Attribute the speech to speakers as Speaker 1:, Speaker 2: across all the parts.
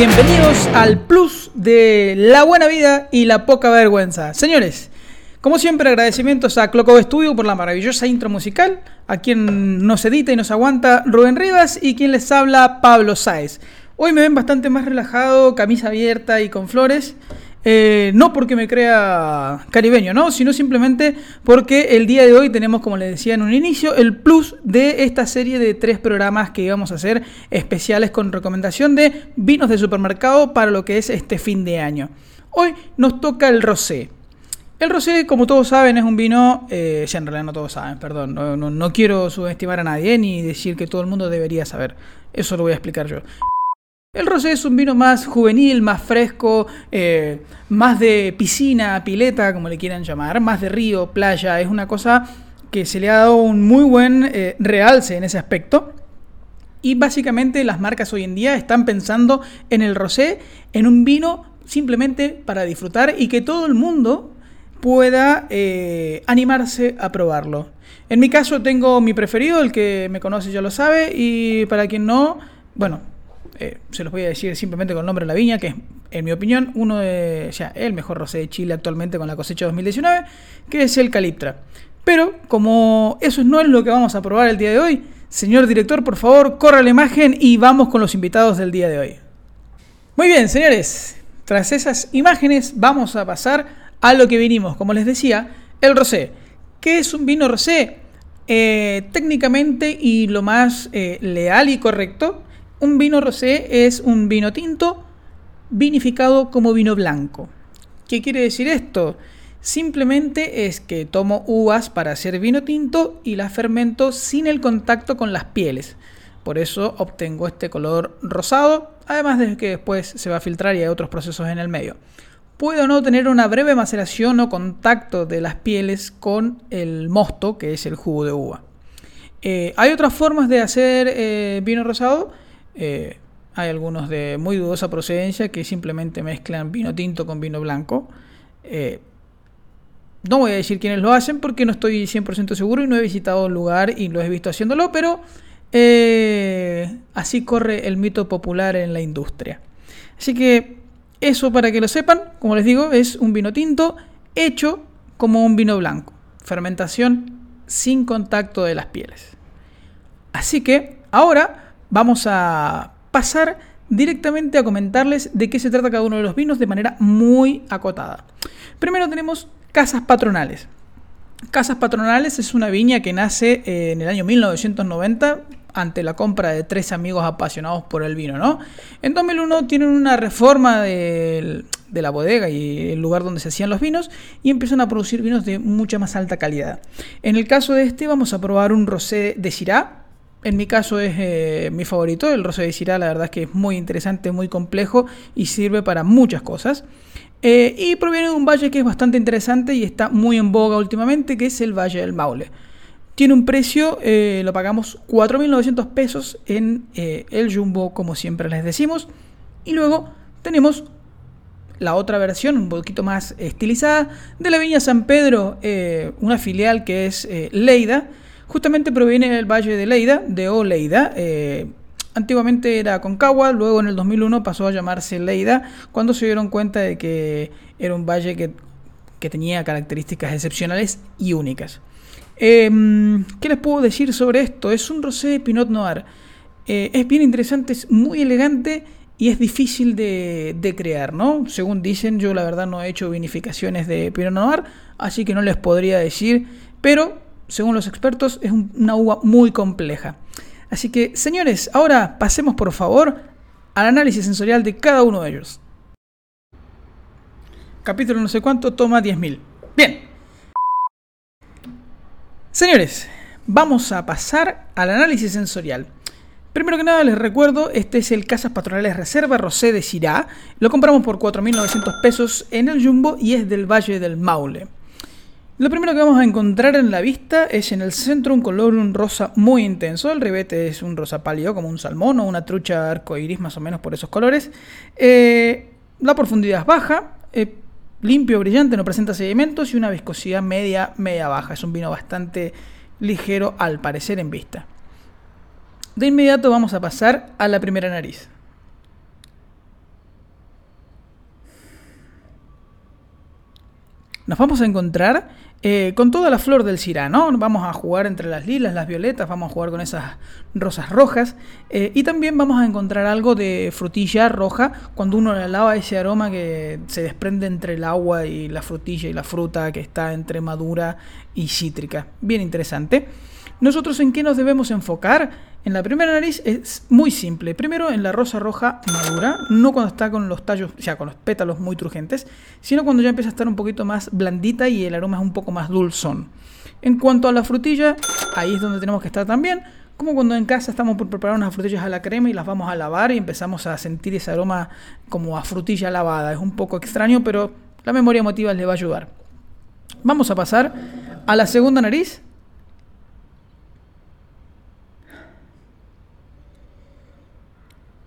Speaker 1: Bienvenidos al plus de la buena vida y la poca vergüenza. Señores, como siempre, agradecimientos a Cloco Studio por la maravillosa intro musical, a quien nos edita y nos aguanta Rubén Rivas y quien les habla Pablo Sáez. Hoy me ven bastante más relajado, camisa abierta y con flores. Eh, no porque me crea caribeño, ¿no? Sino simplemente porque el día de hoy tenemos, como les decía en un inicio, el plus de esta serie de tres programas que íbamos a hacer especiales con recomendación de vinos de supermercado para lo que es este fin de año. Hoy nos toca el rosé. El rosé, como todos saben, es un vino, eh, en realidad no todos saben, perdón, no, no quiero subestimar a nadie ni decir que todo el mundo debería saber. Eso lo voy a explicar yo. El rosé es un vino más juvenil, más fresco, eh, más de piscina, pileta, como le quieran llamar, más de río, playa. Es una cosa que se le ha dado un muy buen eh, realce en ese aspecto. Y básicamente las marcas hoy en día están pensando en el rosé, en un vino simplemente para disfrutar y que todo el mundo pueda eh, animarse a probarlo. En mi caso tengo mi preferido, el que me conoce ya lo sabe, y para quien no, bueno, eh, se los voy a decir simplemente con el nombre de la viña, que es, en mi opinión, uno de, o sea, el mejor rosé de Chile actualmente con la cosecha 2019, que es el Caliptra. Pero como eso no es lo que vamos a probar el día de hoy, señor director, por favor, corra la imagen y vamos con los invitados del día de hoy. Muy bien, señores, tras esas imágenes vamos a pasar a lo que vinimos. Como les decía, el rosé. ¿Qué es un vino rosé? Eh, técnicamente y lo más eh, leal y correcto un vino rosé es un vino tinto vinificado como vino blanco. ¿Qué quiere decir esto? Simplemente es que tomo uvas para hacer vino tinto y las fermento sin el contacto con las pieles. Por eso obtengo este color rosado, además de que después se va a filtrar y hay otros procesos en el medio. Puedo no tener una breve maceración o contacto de las pieles con el mosto, que es el jugo de uva. Eh, hay otras formas de hacer eh, vino rosado eh, hay algunos de muy dudosa procedencia que simplemente mezclan vino tinto con vino blanco. Eh, no voy a decir quiénes lo hacen porque no estoy 100% seguro y no he visitado el lugar y lo he visto haciéndolo, pero eh, así corre el mito popular en la industria. Así que eso para que lo sepan, como les digo, es un vino tinto hecho como un vino blanco. Fermentación sin contacto de las pieles. Así que ahora vamos a pasar directamente a comentarles de qué se trata cada uno de los vinos de manera muy acotada. Primero tenemos Casas Patronales. Casas Patronales es una viña que nace eh, en el año 1990 ante la compra de tres amigos apasionados por el vino, ¿no? En 2001 tienen una reforma de, la bodega y el lugar donde se hacían los vinos y empiezan a producir vinos de mucha más alta calidad. En el caso de este vamos a probar un rosé de Syrah, en mi caso es eh, mi favorito, el Rosa de Syrah, la verdad es que es muy interesante, muy complejo y sirve para muchas cosas. Eh, y proviene de un valle que es bastante interesante y está muy en boga últimamente, que es el Valle del Maule. Tiene un precio, eh, lo pagamos 4.900 pesos en el Jumbo, como siempre les decimos. Y luego tenemos la otra versión, un poquito más estilizada, de la Viña San Pedro, una filial que es Leida Justamente proviene del valle de Leida, de Oleida. Eh, antiguamente era Concagua, luego en el 2001 pasó a llamarse Leida, cuando se dieron cuenta de que era un valle que, tenía características excepcionales y únicas. Em, ¿Qué les puedo decir sobre esto? Es un rosé de Pinot Noir. Eh, es bien interesante, es muy elegante y es difícil de, de, crear, ¿no? Según dicen, yo la verdad no he hecho vinificaciones de Pinot Noir, así que no les podría decir, pero según los expertos, es una uva muy compleja. Así que, señores, ahora pasemos por favor al análisis sensorial de cada uno de ellos. Capítulo no sé cuánto, toma 10.000. Bien. Señores, vamos a pasar al análisis sensorial. Primero que nada les recuerdo, este es el Casas Patronales Reserva Rosé de Syrah. Lo compramos por 4.900 pesos en el Jumbo y es del Valle del Maule. Lo primero que vamos a encontrar en la vista es en el centro un color un rosa muy intenso. El ribete es un rosa pálido, como un salmón o una trucha arcoiris, más o menos por esos colores. Eh, la profundidad es baja, eh, limpio, brillante, no presenta sedimentos y una viscosidad media, media baja. Es un vino bastante ligero al parecer en vista. De inmediato vamos a pasar a la primera nariz. Nos vamos a encontrar eh, con toda la flor del cirá, ¿no? Vamos a jugar entre las lilas, las violetas, vamos a jugar con esas rosas rojas eh, y también vamos a encontrar algo de frutilla roja cuando uno la lava ese aroma que se desprende entre el agua y la frutilla y la fruta que está entre madura y cítrica. Bien interesante. Nosotros en qué nos debemos enfocar? En la primera nariz es muy simple. Primero en la rosa roja madura, no cuando está con los tallos, o sea, con los pétalos muy turgentes, sino cuando ya empieza a estar un poquito más blandita y el aroma es un poco más dulzón. En cuanto a la frutilla, ahí es donde tenemos que estar también. Como cuando en casa estamos por preparar unas frutillas a la crema y las vamos a lavar y empezamos a sentir ese aroma como a frutilla lavada. Es un poco extraño, pero la memoria emotiva les va a ayudar. Vamos a pasar a la segunda nariz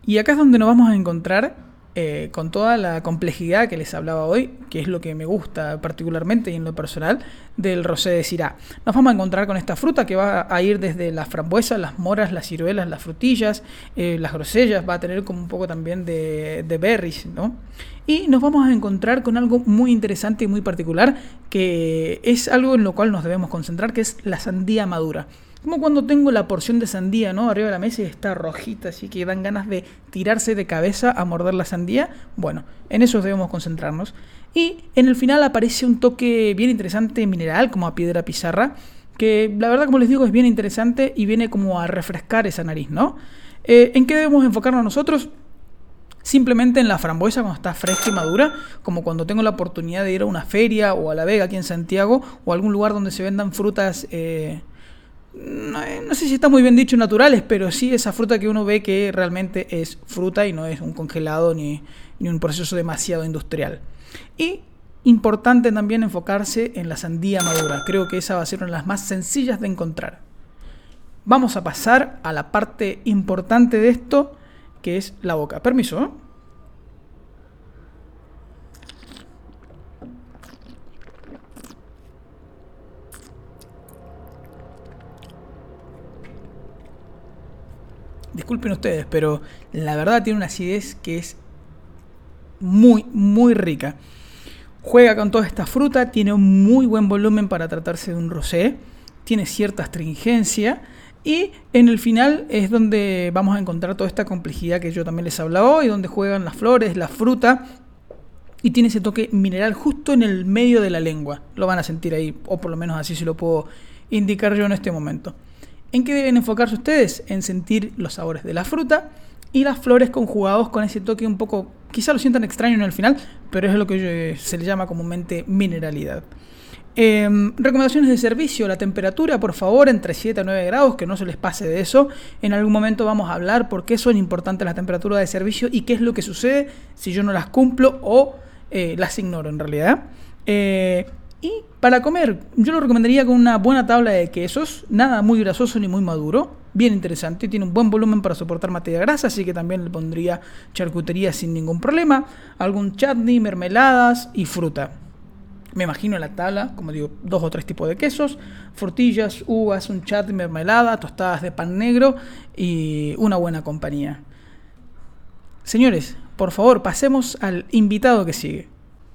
Speaker 1: Y acá es donde nos vamos a encontrar eh, con toda la complejidad que les hablaba hoy, que es lo que me gusta particularmente y en lo personal, del rosé de Syrah. Nos vamos a encontrar con esta fruta que va a ir desde las frambuesas, las moras, las ciruelas, las frutillas, eh, las grosellas, va a tener como un poco también de, de berries, ¿no? Y nos vamos a encontrar con algo muy interesante y muy particular, que es algo en lo cual nos debemos concentrar, que es la sandía madura. Como cuando tengo la porción de sandía, ¿no? Arriba de la mesa y está rojita, así que dan ganas de tirarse de cabeza a morder la sandía. Bueno, en eso debemos concentrarnos. Y en el final aparece un toque bien interesante mineral, como a piedra pizarra, que la verdad, como les digo, es bien interesante y viene como a refrescar esa nariz, ¿no? Eh, ¿En qué debemos enfocarnos nosotros? Simplemente en la frambuesa cuando está fresca y madura, como cuando tengo la oportunidad de ir a una feria o a La Vega aquí en Santiago o a algún lugar donde se vendan frutas eh, no, sé si está muy bien dicho naturales, pero sí esa fruta que uno ve que realmente es fruta y no es un congelado ni, ni un proceso demasiado industrial. Y importante también enfocarse en la sandía madura. Creo que esa va a ser una de las más sencillas de encontrar. Vamos a pasar a la parte importante de esto, que es la boca. Permiso. Disculpen ustedes, pero la verdad tiene una acidez que es muy, muy rica. Juega con toda esta fruta, tiene un muy buen volumen para tratarse de un rosé, tiene cierta astringencia y en el final es donde vamos a encontrar toda esta complejidad que yo también les hablaba hoy, donde juegan las flores, la fruta y tiene ese toque mineral justo en el medio de la lengua. Lo van a sentir ahí, o por lo menos así se lo puedo indicar yo en este momento. ¿En qué deben enfocarse ustedes? En sentir los sabores de la fruta y las flores conjugados con ese toque un poco, quizá lo sientan extraño en el final, pero es lo que se le llama comúnmente mineralidad. Em, recomendaciones de servicio, la temperatura, por favor, entre 7 a 9 grados, que no se les pase de eso. En algún momento vamos a hablar por qué son importantes las temperaturas de servicio y qué es lo que sucede si yo no las cumplo o eh, las ignoro en realidad. Eh, y para comer, yo lo recomendaría con una buena tabla de quesos, nada muy grasoso ni muy maduro, bien interesante, tiene un buen volumen para soportar materia grasa, así que también le pondría charcutería sin ningún problema, algún chutney, mermeladas y fruta. Me imagino la tabla, como digo, dos o tres tipos de quesos, frutillas, uvas, un chutney, mermelada, tostadas de pan negro y una buena compañía. Señores, por favor, pasemos al invitado que sigue.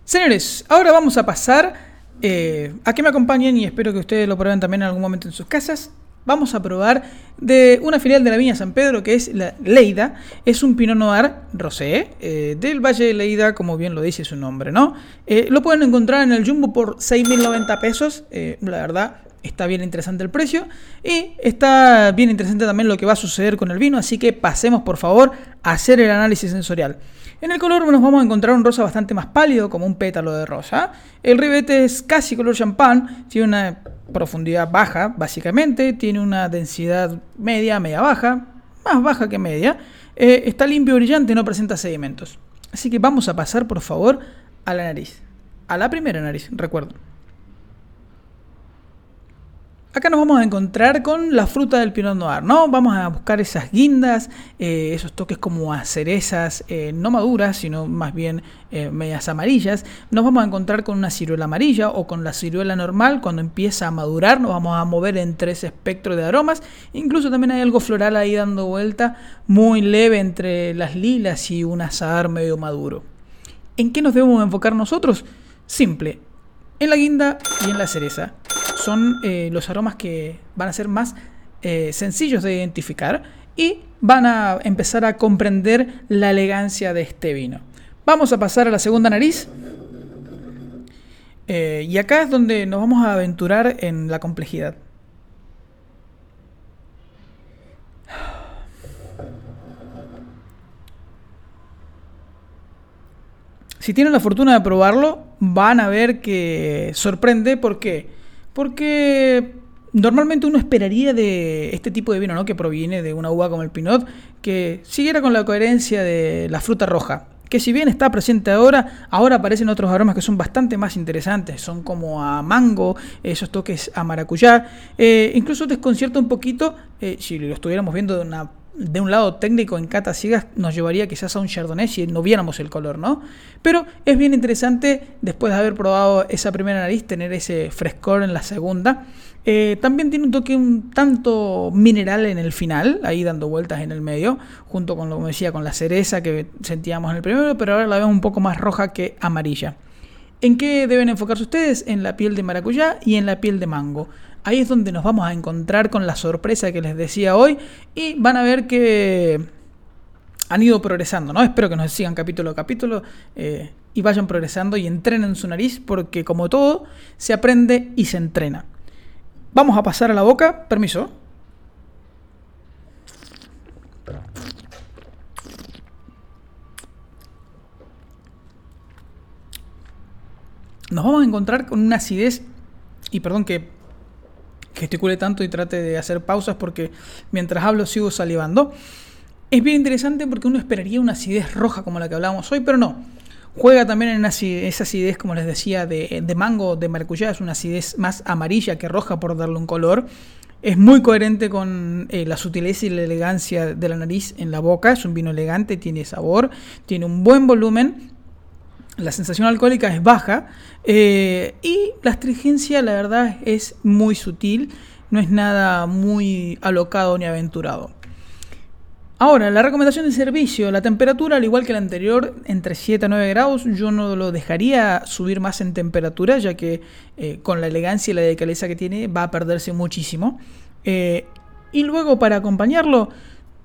Speaker 1: Señores, ahora vamos a pasar eh, a me acompañen y espero que ustedes lo prueben también en algún momento en sus casas. Vamos a probar de una filial de la Viña San Pedro que es la Leida. Es un Pinot Noir rosé eh, del Valle de Leida, como bien lo dice su nombre, ¿no? Eh, lo pueden encontrar en el Jumbo por 6.090 pesos. la verdad, está bien interesante el precio y está bien interesante también lo que va a suceder con el vino, así que pasemos por favor a hacer el análisis sensorial. En el color nos vamos a encontrar un rosa bastante más pálido, como un pétalo de rosa. El ribete es casi color champán, tiene una profundidad baja, básicamente, tiene una densidad media, media baja, más baja que media. Eh, está limpio y brillante, no presenta sedimentos. Así que vamos a pasar, por favor, a la nariz. A la primera nariz, recuerdo. Acá nos vamos a encontrar con la fruta del Pinot Noir, ¿no? Vamos a buscar esas guindas, eh, esos toques como a cerezas eh, no maduras, sino más bien eh, medias amarillas. Nos vamos a encontrar con una ciruela amarilla o con la ciruela normal. Cuando empieza a madurar, nos vamos a mover entre ese espectro de aromas. Incluso también hay algo floral ahí dando vuelta, muy leve entre las lilas y un azahar medio maduro. ¿En qué nos debemos enfocar nosotros? Simple, en la guinda y en la cereza. Son eh, los aromas que van a ser más eh, sencillos de identificar y van a empezar a comprender la elegancia de este vino. Vamos a pasar a la segunda nariz. Eh, y acá es donde nos vamos a aventurar en la complejidad. Si tienen la fortuna de probarlo, van a ver que sorprende. ¿Por qué? Porque normalmente uno esperaría de este tipo de vino, ¿no? Que proviene de una uva como el Pinot, que siguiera con la coherencia de la fruta roja. Que si bien está presente ahora, ahora aparecen otros aromas que son bastante más interesantes. Son como a mango, esos toques a maracuyá. Eh, incluso desconcierta un poquito, eh, si lo estuviéramos viendo de una de un lado técnico en cata ciegas nos llevaría quizás a un chardonnay si no viéramos el color, ¿no? Pero es bien interesante después de haber probado esa primera nariz tener ese frescor en la segunda. Eh, también tiene un toque un tanto mineral en el final, ahí dando vueltas en el medio, junto con lo que decía, con la cereza que sentíamos en el primero, pero ahora la vemos un poco más roja que amarilla. ¿En qué deben enfocarse ustedes? En la piel de maracuyá y en la piel de mango. Ahí es donde nos vamos a encontrar con la sorpresa que les decía hoy y van a ver que han ido progresando, ¿no? Espero que nos sigan capítulo a capítulo eh, y vayan progresando y entrenen su nariz porque como todo, se aprende y se entrena. Vamos a pasar a la boca, permiso. Nos vamos a encontrar con una acidez, y perdón que gesticule tanto y trate de hacer pausas porque mientras hablo sigo salivando. Es bien interesante porque uno esperaría una acidez roja como la que hablábamos hoy, pero no. Juega también en esa acidez, como les decía, de, mango, de maracuyá, es una acidez más amarilla que roja por darle un color. Es muy coherente con eh, la sutileza y la elegancia de la nariz en la boca. Es un vino elegante, tiene sabor, tiene un buen volumen la sensación alcohólica es baja eh, y la astringencia la verdad es muy sutil, no es nada muy alocado ni aventurado. Ahora, la recomendación de servicio, la temperatura, al igual que la anterior, entre 7 a 9 grados, yo no lo dejaría subir más en temperatura, ya que eh, con la elegancia y la delicadeza que tiene va a perderse muchísimo. Eh, y luego para acompañarlo,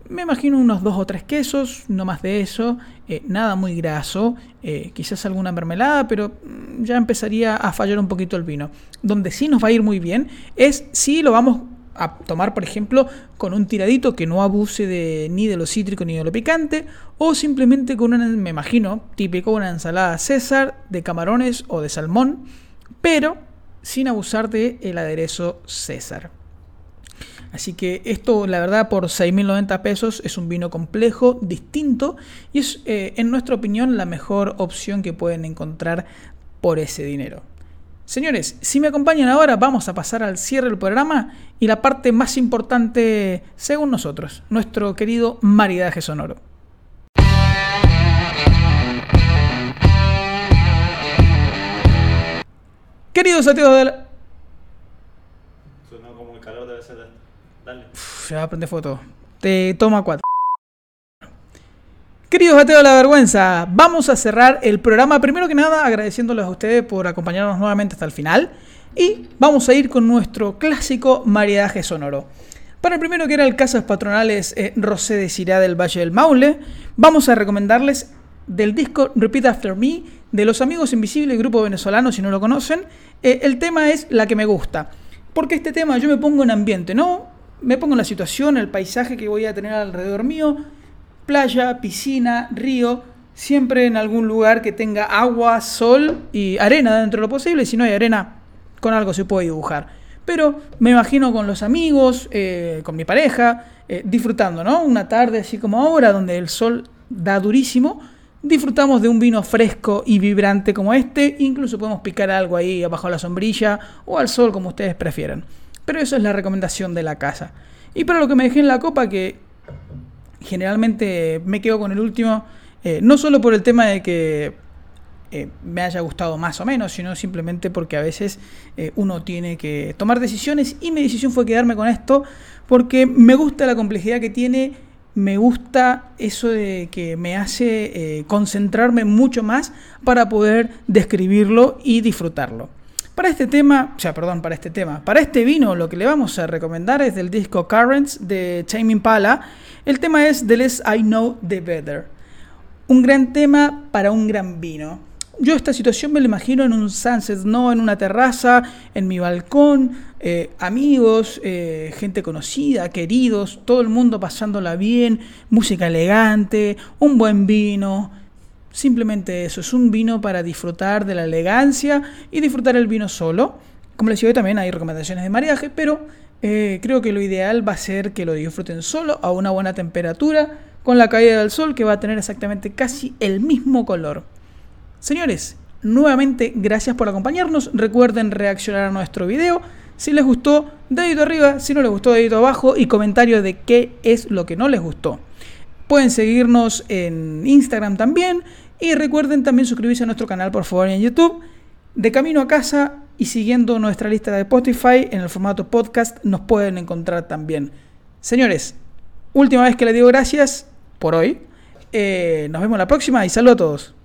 Speaker 1: me imagino unos dos o tres quesos, no más de eso, eh, nada muy graso, eh, quizás alguna mermelada, pero mm, ya empezaría a fallar un poquito el vino. Donde sí nos va a ir muy bien es si lo vamos a tomar, por ejemplo, con un tiradito que no abuse de, ni de lo cítrico ni de lo picante, o simplemente con una, me imagino, típico, una ensalada César de camarones o de salmón, pero sin abusar del el aderezo César. Así que esto, la verdad, por 6.090 pesos es un vino complejo, distinto y es, eh, en nuestra opinión, la mejor opción que pueden encontrar por ese dinero. Señores, si me acompañan ahora, vamos a pasar al cierre del programa y la parte más importante, según nosotros, nuestro querido maridaje sonoro. Queridos ateos de la... como el calor debe ser Dale. se va a prender foto. Te toma cuatro. Queridos ateos de la vergüenza, vamos a cerrar el programa. Primero que nada, agradeciéndoles a ustedes por acompañarnos nuevamente hasta el final. Y vamos a ir con nuestro clásico maridaje sonoro. Para el primero que era el Casas Patronales eh, Rosé de Cirá del Valle del Maule, vamos a recomendarles del disco Repeat After Me de Los Amigos Invisibles, grupo venezolano, si no lo conocen. Eh, el tema es La que me gusta. Porque este tema yo me pongo en ambiente, ¿no? Me pongo en la situación, el paisaje que voy a tener alrededor mío, playa, piscina, río, siempre en algún lugar que tenga agua, sol y arena dentro de lo posible. Si no hay arena, con algo se puede dibujar. Pero me imagino con los amigos, eh, con mi pareja, eh, disfrutando, ¿no? Una tarde así como ahora, donde el sol da durísimo, disfrutamos de un vino fresco y vibrante como este. Incluso podemos picar algo ahí abajo la sombrilla o al sol, como ustedes prefieran. Pero eso es la recomendación de la casa. Y para lo que me dejé en la copa, que generalmente me quedo con el último, eh, no solo por el tema de que eh, me haya gustado más o menos, sino simplemente porque a veces eh, uno tiene que tomar decisiones y mi decisión fue quedarme con esto porque me gusta la complejidad que tiene, me gusta eso de que me hace concentrarme mucho más para poder describirlo y disfrutarlo. Para este tema, sea, perdón, para este tema, para este vino lo que le vamos a recomendar es del disco Currents de Tame Impala. El tema es The Less I Know The Better. Un gran tema para un gran vino. Yo esta situación me la imagino en un sunset, no en una terraza, en mi balcón, eh, amigos, eh, gente conocida, queridos, todo el mundo pasándola bien, música elegante, un buen vino. Simplemente eso, es un vino para disfrutar de la elegancia y disfrutar el vino solo. Como les decía, también hay recomendaciones de mariaje, pero eh, creo que lo ideal va a ser que lo disfruten solo a una buena temperatura, con la caída del sol que va a tener exactamente casi el mismo color. Señores, nuevamente gracias por acompañarnos. Recuerden reaccionar a nuestro video. Si les gustó, dedito arriba. Si no les gustó, dedito abajo. Y comentario de qué es lo que no les gustó. Pueden seguirnos en Instagram también. Y recuerden también suscribirse a nuestro canal, por favor, en YouTube. De camino a casa y siguiendo nuestra lista de Spotify en el formato podcast, nos pueden encontrar también. Señores, última vez que les digo gracias por hoy. Eh, nos vemos la próxima y saludos a todos.